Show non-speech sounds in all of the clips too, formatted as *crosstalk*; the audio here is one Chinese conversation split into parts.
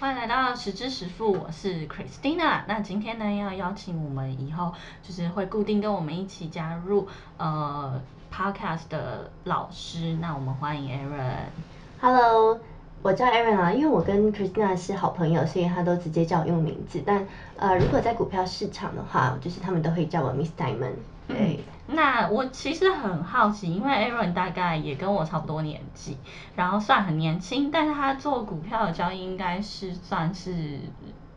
欢迎来到十知十富，我是 Christina。那今天呢，要邀请我们以后就是会固定跟我们一起加入呃 Podcast 的老师。那我们欢迎 Aaron。Hello，我叫 Aaron 啊，因为我跟 Christina 是好朋友，所以他都直接叫我用名字。但呃，如果在股票市场的话，就是他们都会叫我 Miss Diamond。对。那我其实很好奇，因为 Aaron 大概也跟我差不多年纪，然后算很年轻，但是他做股票的交易应该是算是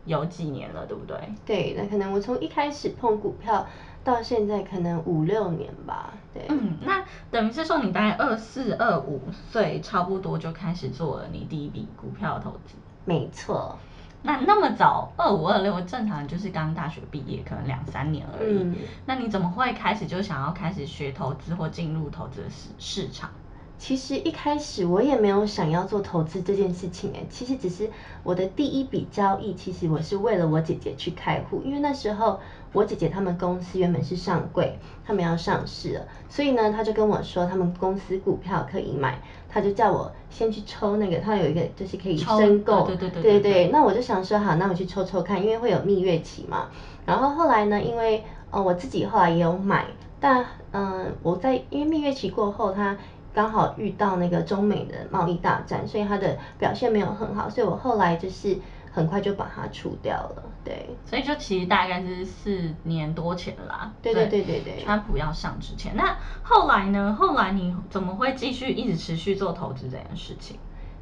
有几年了，对不对？对，那可能我从一开始碰股票到现在可能五六年吧。对，嗯，那等于是说你大概二四二五岁差不多就开始做了你第一笔股票投资？没错。那那么早，二五二六正常就是刚大学毕业，可能两三年而已。那你怎么会开始就想要开始学投资或进入投资市市场？其实一开始我也没有想要做投资这件事情哎，其实只是我的第一笔交易，其实我是为了我姐姐去开户，因为那时候我姐姐他们公司原本是上柜，他们要上市了，所以呢，他就跟我说他们公司股票可以买，他就叫我先去抽那个，他有一个就是可以申购，对对对对对，那我就想说好，那我去抽抽看，因为会有蜜月期嘛。然后后来呢，因为呃我自己后来也有买，但嗯我在因为蜜月期过后他。刚好遇到那个中美的贸易大战，所以它的表现没有很好，所以我后来就是很快就把它除掉了。对，所以就其实大概是四年多前啦。对对对对对。川普要上之前，那后来呢？后来你怎么会继续一直持续做投资这件事情？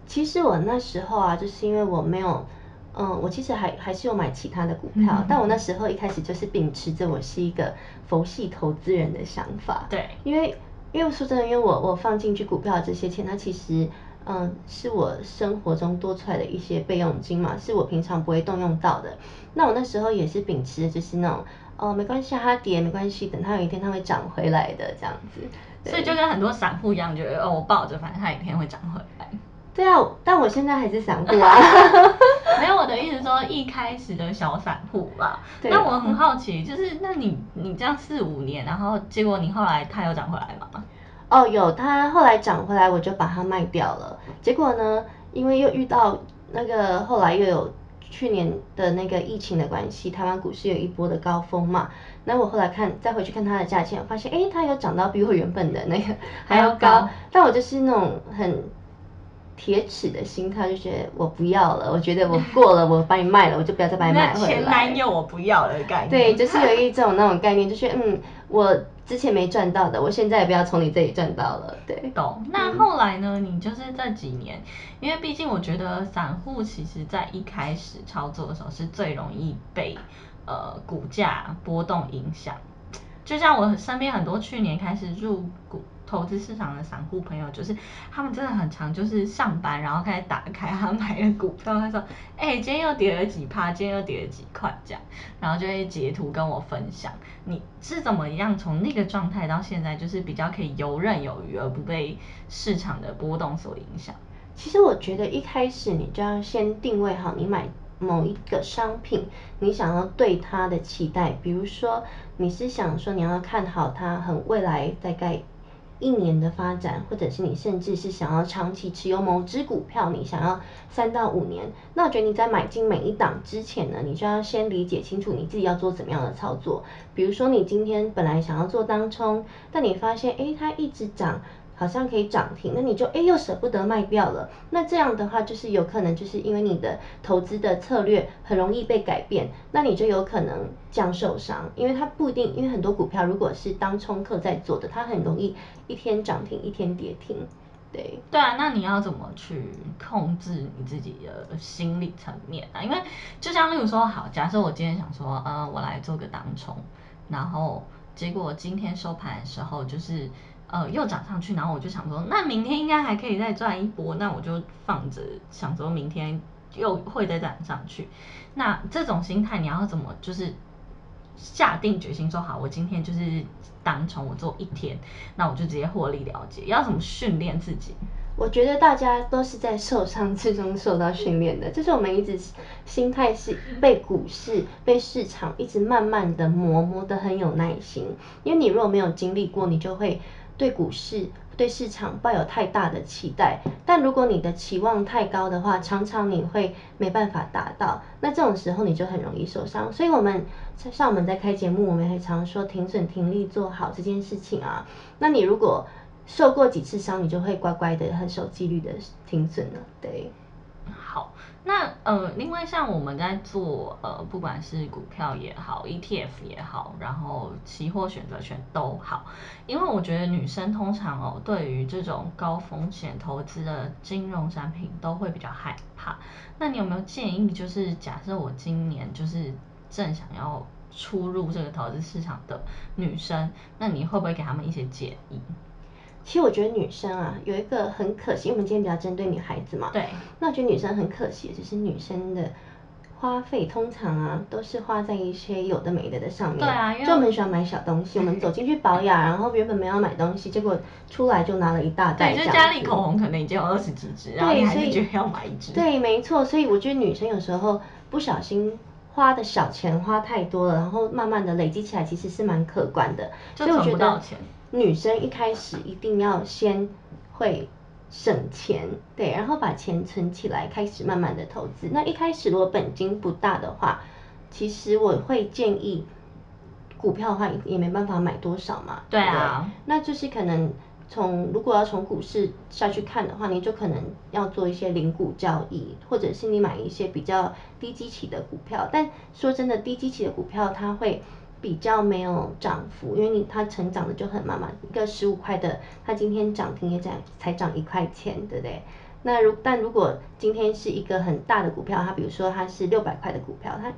其实我那时候啊，就是因为我没有，嗯，我其实还还是有买其他的股票，但我那时候一开始就是秉持着我是一个佛系投资人的想法。对，因为。因为说真的，因为我我放进去股票这些钱，它其实嗯是我生活中多出来的一些备用金嘛，是我平常不会动用到的。那我那时候也是秉持就是那种哦没关系，它跌没关系，等它有一天它会涨回来的这样子。所以就跟很多散户一样，觉得哦我抱着，反正它有一天会涨回来。对啊，但我现在还是散户啊。*laughs* *laughs* 没有我的意思说一开始的小散户吧。那我很好奇，就是那你你这样四五年，然后结果你后来它有涨回来吗？哦，有，它后来涨回来，我就把它卖掉了。结果呢，因为又遇到那个后来又有去年的那个疫情的关系，台湾股市有一波的高峰嘛。那我后来看再回去看它的价钱，发现哎，它有涨到比我原本的那个还要高。但我就是那种很。铁齿的心态就觉得我不要了，我觉得我过了，我把你卖了，我就不要再把你买回来。前男友我不要了概念。对，就是有一种那种概念，就是嗯，我之前没赚到的，我现在也不要从你这里赚到了。对，懂。那后来呢？你就是这几年，因为毕竟我觉得散户其实在一开始操作的时候是最容易被呃股价波动影响。就像我身边很多去年开始入股。投资市场的散户朋友，就是他们真的很常，就是上班然后开始打开他买的股票，他说：“哎，今天又跌了几趴，今天又跌了几块这样。”然后就会截图跟我分享，你是怎么样从那个状态到现在，就是比较可以游刃有余，而不被市场的波动所影响。其实我觉得一开始你就要先定位好，你买某一个商品，你想要对它的期待，比如说你是想说你要看好它很未来大概。一年的发展，或者是你甚至是想要长期持有某只股票，你想要三到五年，那我觉得你在买进每一档之前呢，你就要先理解清楚你自己要做怎么样的操作。比如说你今天本来想要做当冲，但你发现诶它一直涨。好像可以涨停，那你就哎又舍不得卖掉了。那这样的话，就是有可能就是因为你的投资的策略很容易被改变，那你就有可能将受伤。因为它不一定，因为很多股票如果是当冲客在做的，它很容易一天涨停一天跌停。对。对啊，那你要怎么去控制你自己的心理层面啊？因为就像例如说，好，假设我今天想说，呃，我来做个当冲，然后结果今天收盘的时候就是。呃，又涨上去，然后我就想说，那明天应该还可以再赚一波，那我就放着，想说明天又会再涨上去。那这种心态，你要怎么就是下定决心说好，我今天就是当从我做一天，那我就直接获利了结。要怎么训练自己？我觉得大家都是在受伤之中受到训练的，就是我们一直心态是被股市、被市场一直慢慢的磨磨的很有耐心，因为你如果没有经历过，你就会。对股市对市场抱有太大的期待，但如果你的期望太高的话，常常你会没办法达到，那这种时候你就很容易受伤。所以我们像我们在开节目，我们也常说停损停利做好这件事情啊。那你如果受过几次伤，你就会乖乖的、很守纪律的停损了。对，好。那呃，另外像我们在做呃，不管是股票也好，ETF 也好，然后期货选择权都好，因为我觉得女生通常哦，对于这种高风险投资的金融产品都会比较害怕。那你有没有建议，就是假设我今年就是正想要出入这个投资市场的女生，那你会不会给他们一些建议？其实我觉得女生啊，有一个很可惜，因为我们今天比较针对女孩子嘛。对。那我觉得女生很可惜，就是女生的花费通常啊，都是花在一些有的没的的上面。对啊，就我们喜欢买小东西，*laughs* 我们走进去保养，然后原本没有买东西，结果出来就拿了一大袋。对，就家里口红可能已经有二十几支，然后你还是觉得要买一支。对，没错。所以我觉得女生有时候不小心花的小钱花太多了，然后慢慢的累积起来，其实是蛮可观的。就存不到钱。女生一开始一定要先会省钱，对，然后把钱存起来，开始慢慢的投资。那一开始如果本金不大的话，其实我会建议股票的话也没办法买多少嘛。对啊。那就是可能从如果要从股市下去看的话，你就可能要做一些零股交易，或者是你买一些比较低基期的股票。但说真的，低基期的股票它会。比较没有涨幅，因为你它成长的就很慢嘛，一个十五块的，它今天涨停也涨才涨一块钱，对不对？那如但如果今天是一个很大的股票，它比如说它是六百块的股票，它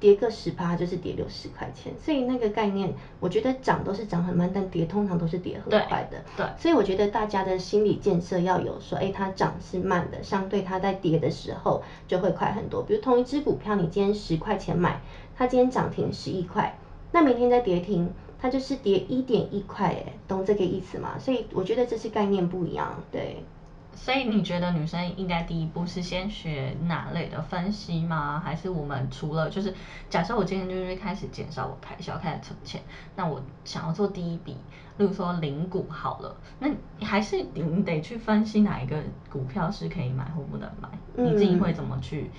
跌个十趴就是跌六十块钱，所以那个概念，我觉得涨都是涨很慢，但跌通常都是跌很快的。对。所以我觉得大家的心理建设要有说，哎，它涨是慢的，相对它在跌的时候就会快很多。比如同一只股票，你今天十块钱买，它今天涨停十一块。那明天再跌停，它就是跌一点一块，哎，懂这个意思吗？所以我觉得这是概念不一样，对。所以你觉得女生应该第一步是先学哪类的分析吗？还是我们除了就是假设我今天就是开始减少我开销，开始存钱，那我想要做第一笔，例如说零股好了，那还是你得去分析哪一个股票是可以买或不能买？你自己会怎么去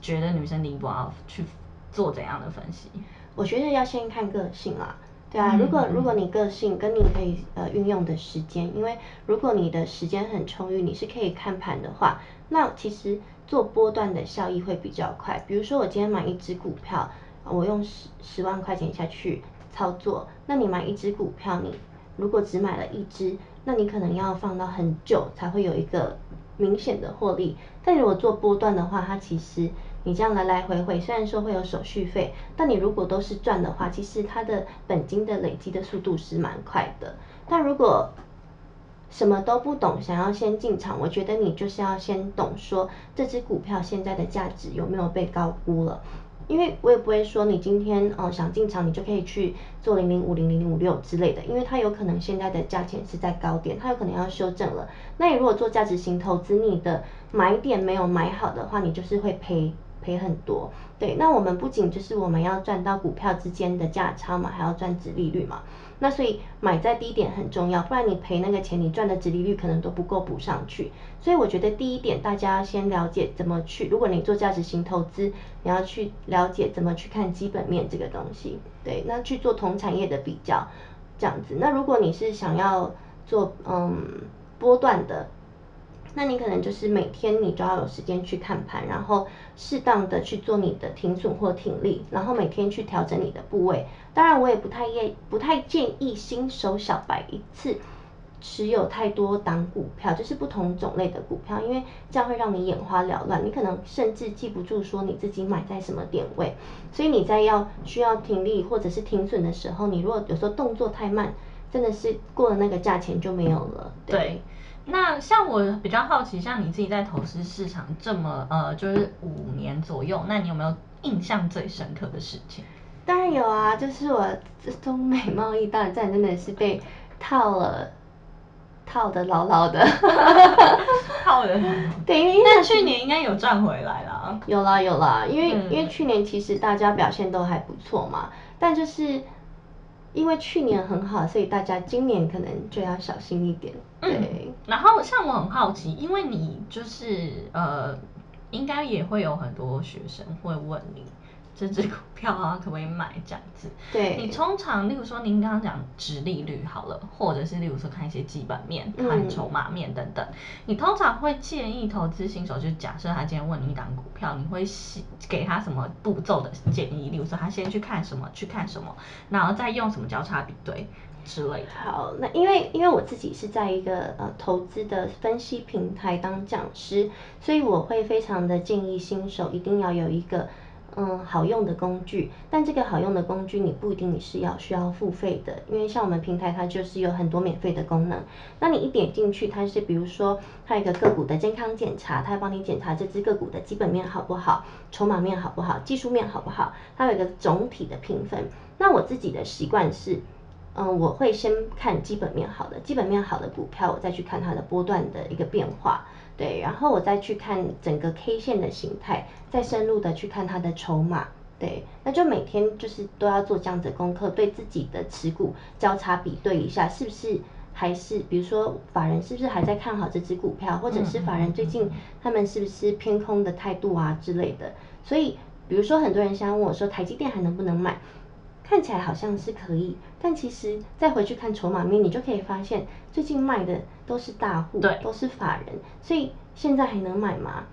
觉得女生第一步要去做怎样的分析？我觉得要先看个性啦，对啊，如果如果你个性跟你可以呃运用的时间，因为如果你的时间很充裕，你是可以看盘的话，那其实做波段的效益会比较快。比如说我今天买一只股票，我用十十万块钱下去操作，那你买一只股票，你如果只买了一只，那你可能要放到很久才会有一个明显的获利。但如果做波段的话，它其实你这样来来回回，虽然说会有手续费，但你如果都是赚的话，其实它的本金的累积的速度是蛮快的。但如果什么都不懂，想要先进场，我觉得你就是要先懂说这只股票现在的价值有没有被高估了。因为我也不会说你今天哦想进场，你就可以去做零零五零零五六之类的，因为它有可能现在的价钱是在高点，它有可能要修正了。那你如果做价值型投资，你的买点没有买好的话，你就是会赔。赔很多，对，那我们不仅就是我们要赚到股票之间的价差嘛，还要赚值利率嘛，那所以买在低点很重要，不然你赔那个钱，你赚的值利率可能都不够补上去。所以我觉得第一点，大家要先了解怎么去，如果你做价值型投资，你要去了解怎么去看基本面这个东西，对，那去做同产业的比较，这样子。那如果你是想要做嗯波段的。那你可能就是每天你都要有时间去看盘，然后适当的去做你的停损或停利，然后每天去调整你的部位。当然，我也不太建不太建议新手小白一次持有太多档股票，就是不同种类的股票，因为这样会让你眼花缭乱，你可能甚至记不住说你自己买在什么点位。所以你在要需要停利或者是停损的时候，你如果有时候动作太慢，真的是过了那个价钱就没有了。对。那像我比较好奇，像你自己在投资市场这么呃，就是五年左右，那你有没有印象最深刻的事情？当然有啊，就是我中美贸易大战真的是被套了，套的牢牢的，*laughs* 套的。*laughs* 对，但去年应该有赚回来啦。有啦有啦，因为因为去年其实大家表现都还不错嘛，但就是因为去年很好，所以大家今年可能就要小心一点。对。然后像我很好奇，因为你就是呃，应该也会有很多学生会问你。这支股票啊，可不可以买这样子？对。你通常，例如说您刚刚讲值利率好了，或者是例如说看一些基本面、看筹码面等等，你通常会建议投资新手，就假设他今天问你一档股票，你会给他什么步骤的建议？例如说他先去看什么，去看什么，然后再用什么交叉比对之类的。好，那因为因为我自己是在一个呃投资的分析平台当讲师，所以我会非常的建议新手一定要有一个。嗯，好用的工具，但这个好用的工具你不一定你是要需要付费的，因为像我们平台它就是有很多免费的功能。那你一点进去，它是比如说它有个个股的健康检查，它帮你检查这只个股的基本面好不好，筹码面好不好，技术面好不好，它有一个总体的评分。那我自己的习惯是，嗯，我会先看基本面好的，基本面好的股票，我再去看它的波段的一个变化。对，然后我再去看整个 K 线的形态，再深入的去看它的筹码，对，那就每天就是都要做这样子功课，对自己的持股交叉比对一下，是不是还是，比如说法人是不是还在看好这只股票，或者是法人最近他们是不是偏空的态度啊之类的。所以，比如说很多人想问我说，台积电还能不能买？看起来好像是可以，但其实再回去看筹码面，你就可以发现最近卖的都是大户，都是法人，所以现在还能买吗？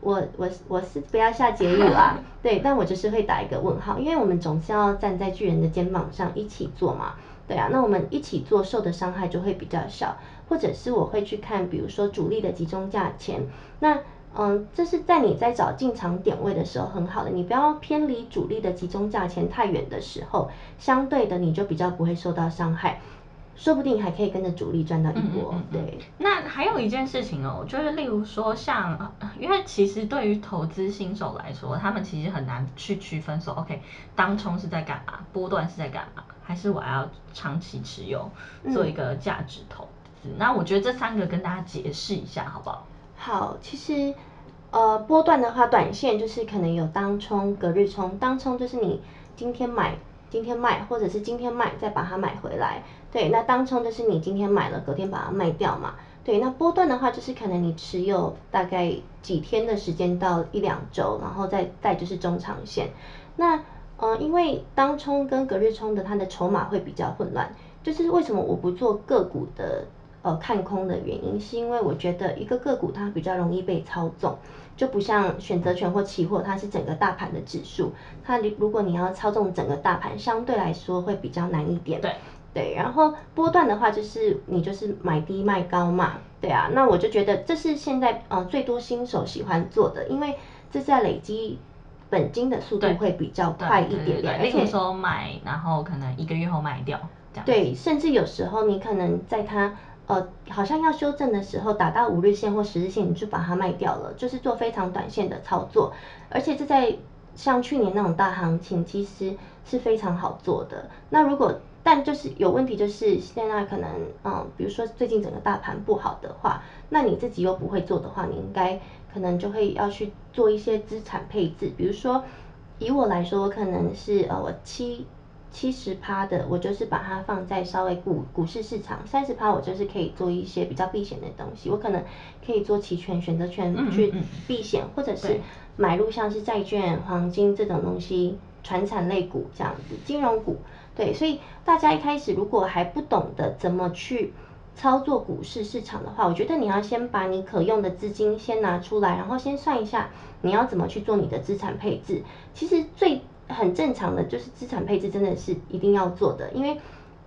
我我我是不要下结论啊，*laughs* 对，但我就是会打一个问号，因为我们总是要站在巨人的肩膀上一起做嘛，对啊，那我们一起做受的伤害就会比较小，或者是我会去看，比如说主力的集中价钱，那。嗯，这是在你在找进场点位的时候很好的，你不要偏离主力的集中价钱太远的时候，相对的你就比较不会受到伤害，说不定还可以跟着主力赚到一波。对，那还有一件事情哦，就是例如说像，因为其实对于投资新手来说，他们其实很难去区分说，OK，当冲是在干嘛，波段是在干嘛，还是我要长期持有做一个价值投资？那我觉得这三个跟大家解释一下好不好？好，其实。呃，波段的话，短线就是可能有当冲、隔日冲。当冲就是你今天买，今天卖，或者是今天卖再把它买回来。对，那当冲就是你今天买了，隔天把它卖掉嘛。对，那波段的话就是可能你持有大概几天的时间到一两周，然后再再就是中长线。那呃，因为当冲跟隔日冲的它的筹码会比较混乱，就是为什么我不做个股的？呃，看空的原因是因为我觉得一个个股它比较容易被操纵，就不像选择权或期货，它是整个大盘的指数，它如果你要操纵整个大盘，相对来说会比较难一点。对对，然后波段的话就是你就是买低卖高嘛，对啊，那我就觉得这是现在呃最多新手喜欢做的，因为这在累积本金的速度会比较快一点点，而且说买然后可能一个月后卖掉，这样对，甚至有时候你可能在它。呃，好像要修正的时候，打到五日线或十日线，你就把它卖掉了，就是做非常短线的操作。而且这在像去年那种大行情，其实是非常好做的。那如果但就是有问题，就是现在可能嗯，比如说最近整个大盘不好的话，那你自己又不会做的话，你应该可能就会要去做一些资产配置。比如说以我来说，我可能是呃我七。七十趴的，我就是把它放在稍微股股市市场；三十趴我就是可以做一些比较避险的东西。我可能可以做期权、选择权去避险，或者是买入像是债券、黄金这种东西，传产类股这样子，金融股。对，所以大家一开始如果还不懂得怎么去操作股市市场的话，我觉得你要先把你可用的资金先拿出来，然后先算一下你要怎么去做你的资产配置。其实最很正常的，就是资产配置真的是一定要做的，因为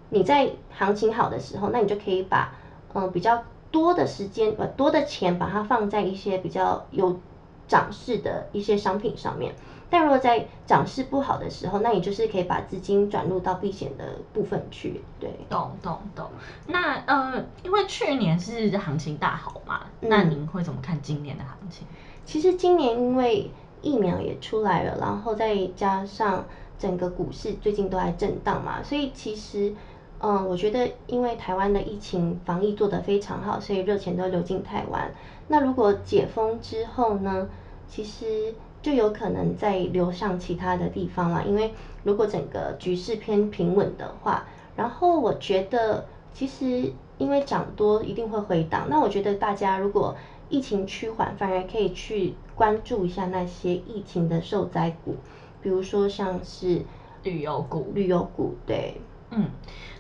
你在行情好的时候，那你就可以把嗯比较多的时间呃多的钱把它放在一些比较有涨势的一些商品上面。但如果在涨势不好的时候，那你就是可以把资金转入到避险的部分去。对，懂懂懂。那呃，因为去年是行情大好嘛，那您会怎么看今年的行情？其实今年因为疫苗也出来了，然后再加上整个股市最近都在震荡嘛，所以其实，嗯，我觉得因为台湾的疫情防疫做得非常好，所以热钱都流进台湾。那如果解封之后呢，其实就有可能再流向其他的地方啦。因为如果整个局势偏平稳的话，然后我觉得其实因为涨多一定会回档，那我觉得大家如果疫情趋缓，反而可以去关注一下那些疫情的受灾股，比如说像是旅游股，旅游股对，嗯，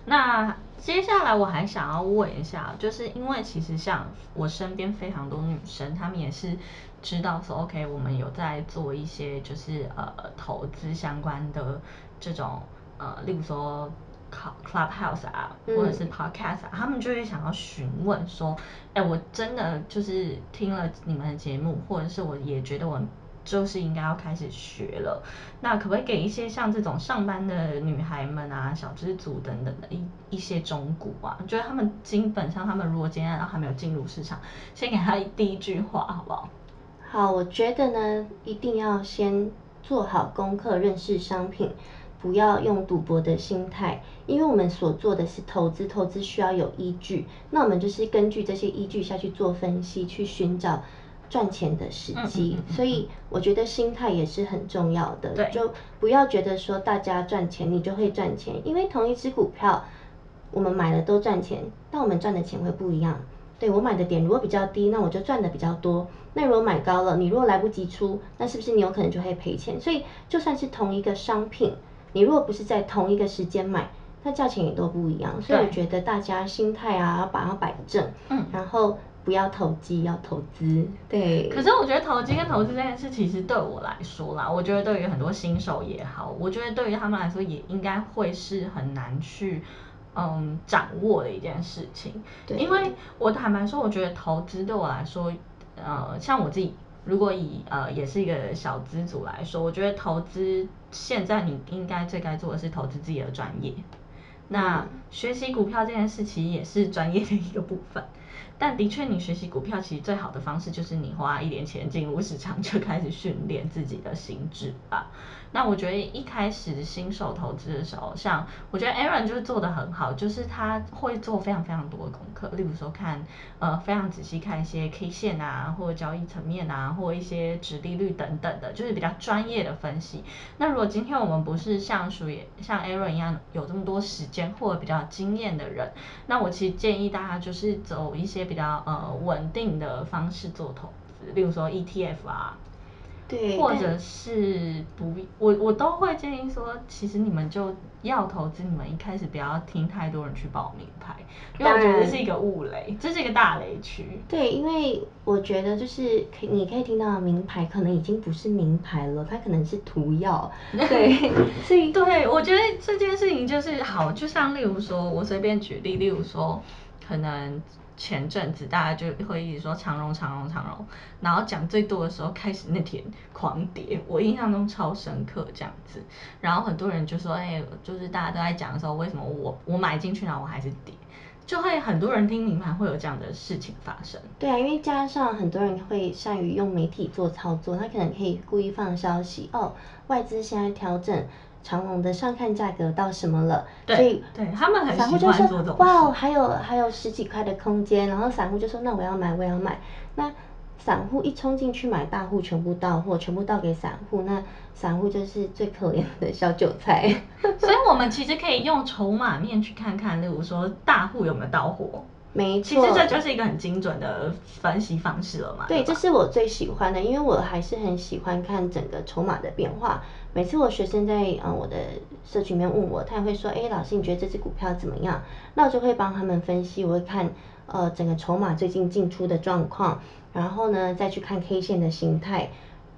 那接下来我还想要问一下，就是因为其实像我身边非常多女生，她们也是知道说，OK，我们有在做一些就是呃投资相关的这种呃，例如说。Clubhouse 啊，或者是 Podcast 啊，他们就会想要询问说，哎，我真的就是听了你们的节目，或者是我也觉得我就是应该要开始学了，那可不可以给一些像这种上班的女孩们啊、小资族等等的一一些中股啊？觉得他们基本上，他们如果今天还没有进入市场，先给他第一句话好不好？好，我觉得呢，一定要先做好功课，认识商品。不要用赌博的心态，因为我们所做的是投资，投资需要有依据，那我们就是根据这些依据下去做分析，去寻找赚钱的时机。所以我觉得心态也是很重要的，就不要觉得说大家赚钱你就会赚钱，因为同一只股票我们买了都赚钱，但我们赚的钱会不一样。对我买的点如果比较低，那我就赚的比较多。那如果买高了，你如果来不及出，那是不是你有可能就会赔钱？所以就算是同一个商品。你如果不是在同一个时间买，那价钱也都不一样。所以我觉得大家心态啊，要把它摆正，嗯，然后不要投机，要投资。对。可是我觉得投机跟投资这件事，其实对我来说啦，我觉得对于很多新手也好，我觉得对于他们来说也应该会是很难去嗯掌握的一件事情。对。因为我坦白说，我觉得投资对我来说，呃，像我自己。如果以呃也是一个小资组来说，我觉得投资现在你应该最该做的是投资自己的专业。那学习股票这件事其实也是专业的一个部分。但的确，你学习股票其实最好的方式就是你花一点钱进入市场，就开始训练自己的心智吧。那我觉得一开始新手投资的时候，像我觉得 Aaron 就是做的很好，就是他会做非常非常多的功课，例如说看呃非常仔细看一些 K 线啊，或者交易层面啊，或一些值利率等等的，就是比较专业的分析。那如果今天我们不是像属于像 Aaron 一样有这么多时间或者比较经验的人，那我其实建议大家就是走一些比较呃稳定的方式做投资，例如说 ETF 啊。或者是不，我我都会建议说，其实你们就要投资，你们一开始不要听太多人去报名牌，因为我觉得是一个误雷，这是一个大雷区。对，因为我觉得就是可你可以听到名牌，可能已经不是名牌了，它可能是涂药。*laughs* 对，所以对我觉得这件事情就是好，就像例如说，我随便举例，例如说，可能。前阵子大家就会一直说长荣长荣长荣，然后讲最多的时候开始那天狂跌，我印象中超深刻这样子。然后很多人就说，哎，就是大家都在讲的时候，为什么我我买进去然后我还是跌？就会很多人听名牌会有这样的事情发生。对啊，因为加上很多人会善于用媒体做操作，他可能可以故意放消息，哦，外资现在调整。长隆的上看价格到什么了？所以对他们很喜欢做这种。哇，还有还有十几块的空间，然后散户就说那我要买我要买。那散户一冲进去买，大户全部到货，全部到给散户，那散户就是最可怜的小韭菜。*laughs* 所以我们其实可以用筹码面去看看，例如说大户有没有到货。没错，其实这就是一个很精准的分析方式了嘛。对，这是我最喜欢的，因为我还是很喜欢看整个筹码的变化。每次我学生在呃我的社群里面问我，他也会说，哎，老师你觉得这只股票怎么样？那我就会帮他们分析，我会看呃整个筹码最近进出的状况，然后呢再去看 K 线的形态，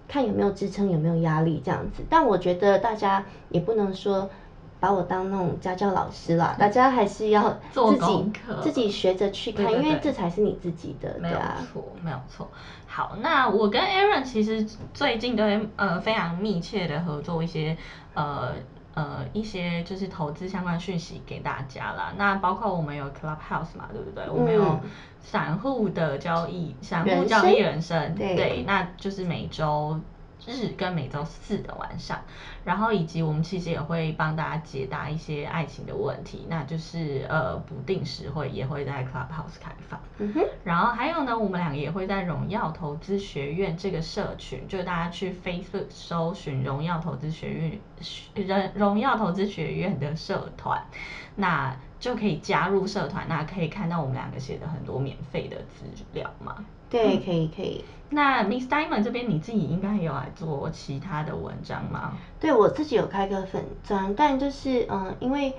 看有没有支撑，有没有压力这样子。但我觉得大家也不能说。把我当那种家教老师啦，大家还是要自己自己学着去看，因为这才是你自己的，没有错，没有错。好，那我跟 Aaron 其实最近都呃非常密切的合作一些呃呃一些就是投资相关讯息给大家啦。那包括我们有 Clubhouse 嘛，对不对？我们有散户的交易，散户交易人生，对，那就是每周。日跟每周四的晚上，然后以及我们其实也会帮大家解答一些爱情的问题，那就是呃不定时会也会在 Clubhouse 开放。嗯哼。然后还有呢，我们两个也会在荣耀投资学院这个社群，就是大家去 Facebook 搜寻荣耀投资学院，人荣耀投资学院的社团，那就可以加入社团，那可以看到我们两个写的很多免费的资料嘛。对，可以可以。那 Miss Diamond 这边你自己应该有来做其他的文章吗？对我自己有开个粉专，但就是嗯，因为。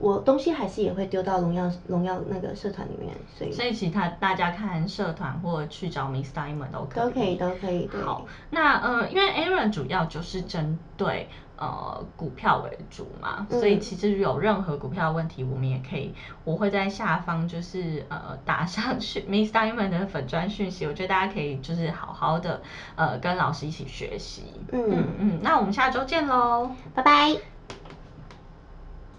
我东西还是也会丢到荣耀荣耀那个社团里面，所以所以其他大家看社团或去找 Miss Diamond 都可以都可以都可以。好，那呃，因为 Aaron 主要就是针对呃股票为主嘛，所以其实有任何股票问题，我们也可以，我会在下方就是呃打上去 *laughs* Miss Diamond 的粉砖讯息，我觉得大家可以就是好好的呃跟老师一起学习。嗯嗯，那我们下周见喽，拜拜。